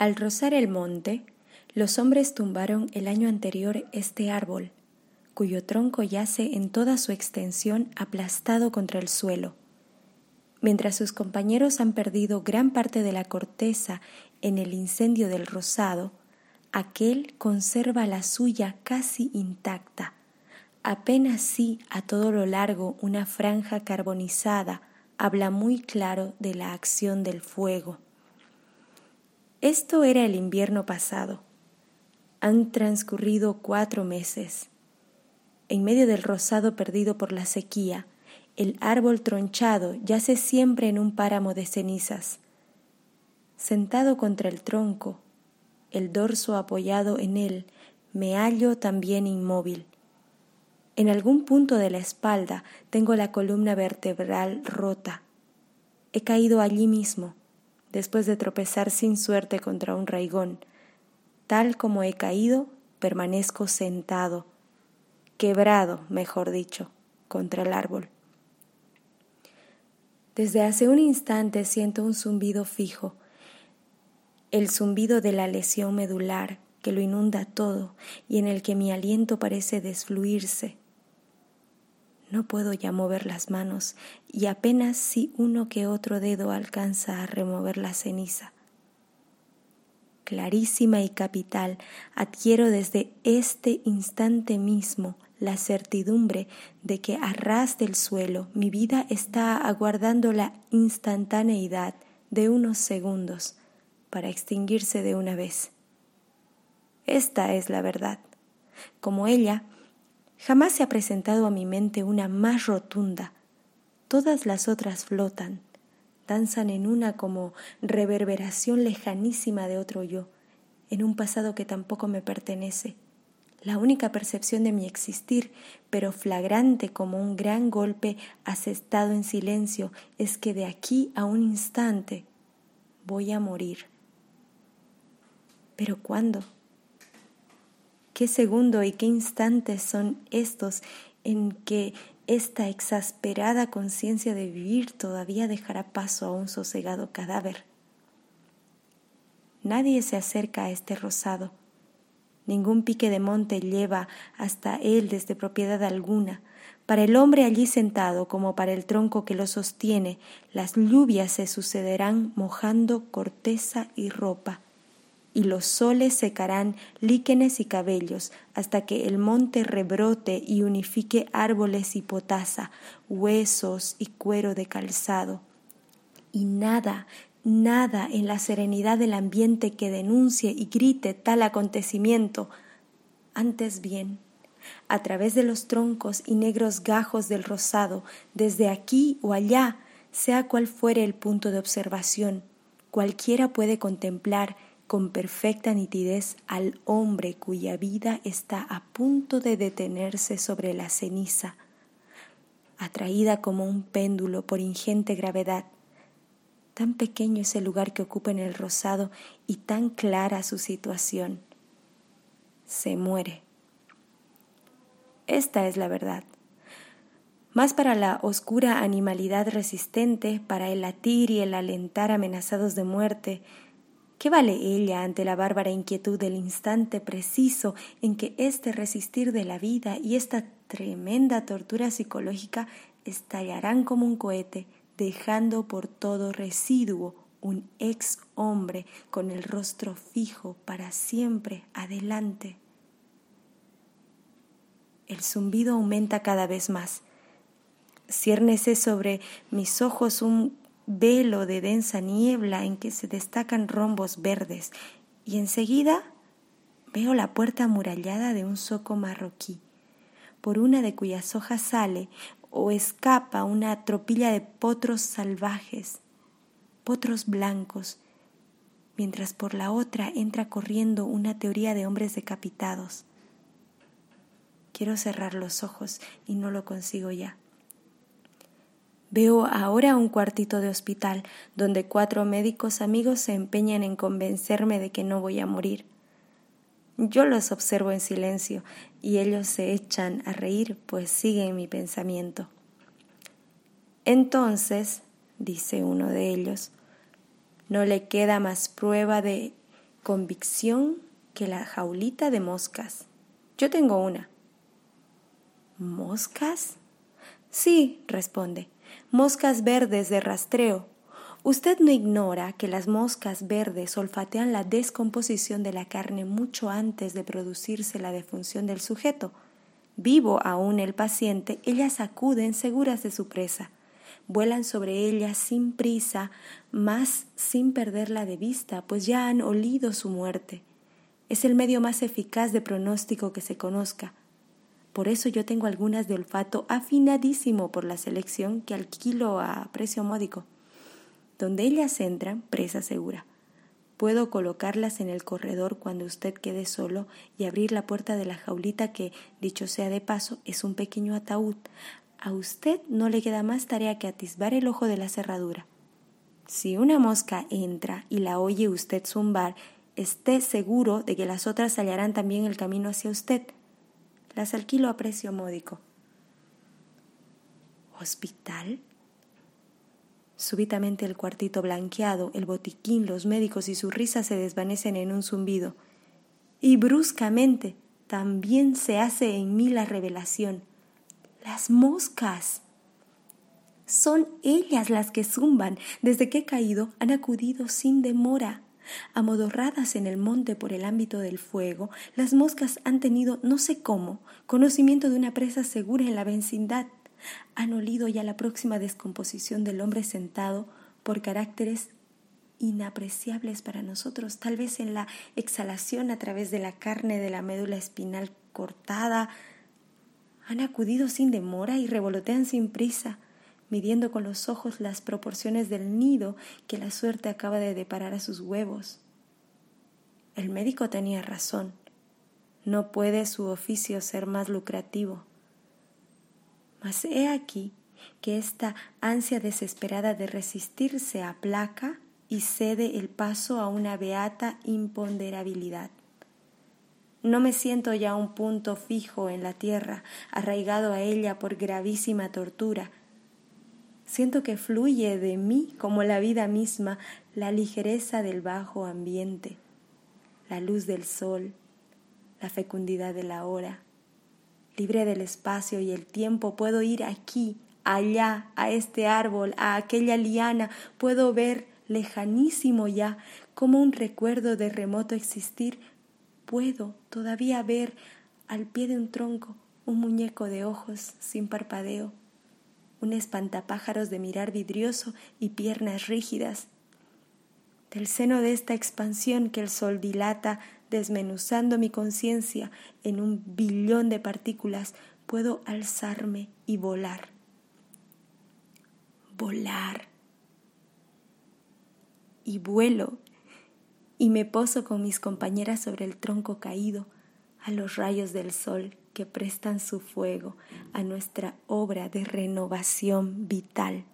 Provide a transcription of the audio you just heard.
Al rozar el monte, los hombres tumbaron el año anterior este árbol, cuyo tronco yace en toda su extensión aplastado contra el suelo. Mientras sus compañeros han perdido gran parte de la corteza en el incendio del rosado, aquel conserva la suya casi intacta, apenas sí a todo lo largo una franja carbonizada habla muy claro de la acción del fuego. Esto era el invierno pasado. Han transcurrido cuatro meses. En medio del rosado perdido por la sequía, el árbol tronchado yace siempre en un páramo de cenizas. Sentado contra el tronco, el dorso apoyado en él, me hallo también inmóvil. En algún punto de la espalda tengo la columna vertebral rota. He caído allí mismo, después de tropezar sin suerte contra un raigón. Tal como he caído, permanezco sentado, quebrado, mejor dicho, contra el árbol. Desde hace un instante siento un zumbido fijo, el zumbido de la lesión medular que lo inunda todo y en el que mi aliento parece desfluirse. No puedo ya mover las manos y apenas si uno que otro dedo alcanza a remover la ceniza. Clarísima y capital, adquiero desde este instante mismo la certidumbre de que a ras del suelo mi vida está aguardando la instantaneidad de unos segundos para extinguirse de una vez. Esta es la verdad. Como ella, Jamás se ha presentado a mi mente una más rotunda. Todas las otras flotan, danzan en una como reverberación lejanísima de otro yo, en un pasado que tampoco me pertenece. La única percepción de mi existir, pero flagrante como un gran golpe asestado en silencio, es que de aquí a un instante voy a morir. ¿Pero cuándo? Qué segundo y qué instantes son estos en que esta exasperada conciencia de vivir todavía dejará paso a un sosegado cadáver. Nadie se acerca a este rosado. Ningún pique de monte lleva hasta él desde propiedad alguna. Para el hombre allí sentado, como para el tronco que lo sostiene, las lluvias se sucederán mojando corteza y ropa y los soles secarán líquenes y cabellos hasta que el monte rebrote y unifique árboles y potasa, huesos y cuero de calzado. Y nada, nada en la serenidad del ambiente que denuncie y grite tal acontecimiento. Antes bien, a través de los troncos y negros gajos del rosado, desde aquí o allá, sea cual fuere el punto de observación, cualquiera puede contemplar con perfecta nitidez al hombre cuya vida está a punto de detenerse sobre la ceniza, atraída como un péndulo por ingente gravedad. Tan pequeño es el lugar que ocupa en el rosado y tan clara su situación. Se muere. Esta es la verdad. Más para la oscura animalidad resistente, para el latir y el alentar amenazados de muerte, ¿Qué vale ella ante la bárbara inquietud del instante preciso en que este resistir de la vida y esta tremenda tortura psicológica estallarán como un cohete, dejando por todo residuo un ex hombre con el rostro fijo para siempre adelante? El zumbido aumenta cada vez más. Ciérnese sobre mis ojos un velo de densa niebla en que se destacan rombos verdes y enseguida veo la puerta amurallada de un zoco marroquí, por una de cuyas hojas sale o escapa una tropilla de potros salvajes, potros blancos, mientras por la otra entra corriendo una teoría de hombres decapitados. Quiero cerrar los ojos y no lo consigo ya. Veo ahora un cuartito de hospital donde cuatro médicos amigos se empeñan en convencerme de que no voy a morir. Yo los observo en silencio y ellos se echan a reír pues siguen mi pensamiento. Entonces, dice uno de ellos, no le queda más prueba de convicción que la jaulita de moscas. Yo tengo una. ¿Moscas? Sí, responde. Moscas verdes de rastreo. Usted no ignora que las moscas verdes olfatean la descomposición de la carne mucho antes de producirse la defunción del sujeto. Vivo aún el paciente, ellas acuden seguras de su presa. Vuelan sobre ella sin prisa, más sin perderla de vista, pues ya han olido su muerte. Es el medio más eficaz de pronóstico que se conozca. Por eso yo tengo algunas de olfato afinadísimo por la selección que alquilo a precio módico. Donde ellas entran, presa segura. Puedo colocarlas en el corredor cuando usted quede solo y abrir la puerta de la jaulita que, dicho sea de paso, es un pequeño ataúd. A usted no le queda más tarea que atisbar el ojo de la cerradura. Si una mosca entra y la oye usted zumbar, esté seguro de que las otras hallarán también el camino hacia usted. Las alquilo a precio módico. ¿Hospital? Súbitamente el cuartito blanqueado, el botiquín, los médicos y su risa se desvanecen en un zumbido. Y bruscamente también se hace en mí la revelación. Las moscas. Son ellas las que zumban. Desde que he caído han acudido sin demora. Amodorradas en el monte por el ámbito del fuego, las moscas han tenido, no sé cómo, conocimiento de una presa segura en la vecindad han olido ya la próxima descomposición del hombre sentado por caracteres inapreciables para nosotros, tal vez en la exhalación a través de la carne de la médula espinal cortada. Han acudido sin demora y revolotean sin prisa, midiendo con los ojos las proporciones del nido que la suerte acaba de deparar a sus huevos. El médico tenía razón. No puede su oficio ser más lucrativo. Mas he aquí que esta ansia desesperada de resistir se aplaca y cede el paso a una beata imponderabilidad. No me siento ya un punto fijo en la tierra, arraigado a ella por gravísima tortura. Siento que fluye de mí como la vida misma la ligereza del bajo ambiente, la luz del sol, la fecundidad de la hora, libre del espacio y el tiempo, puedo ir aquí, allá, a este árbol, a aquella liana, puedo ver lejanísimo ya, como un recuerdo de remoto existir, puedo todavía ver al pie de un tronco un muñeco de ojos sin parpadeo, un espantapájaros de mirar vidrioso y piernas rígidas. Del seno de esta expansión que el sol dilata desmenuzando mi conciencia en un billón de partículas, puedo alzarme y volar. Volar. Y vuelo y me poso con mis compañeras sobre el tronco caído a los rayos del sol que prestan su fuego a nuestra obra de renovación vital.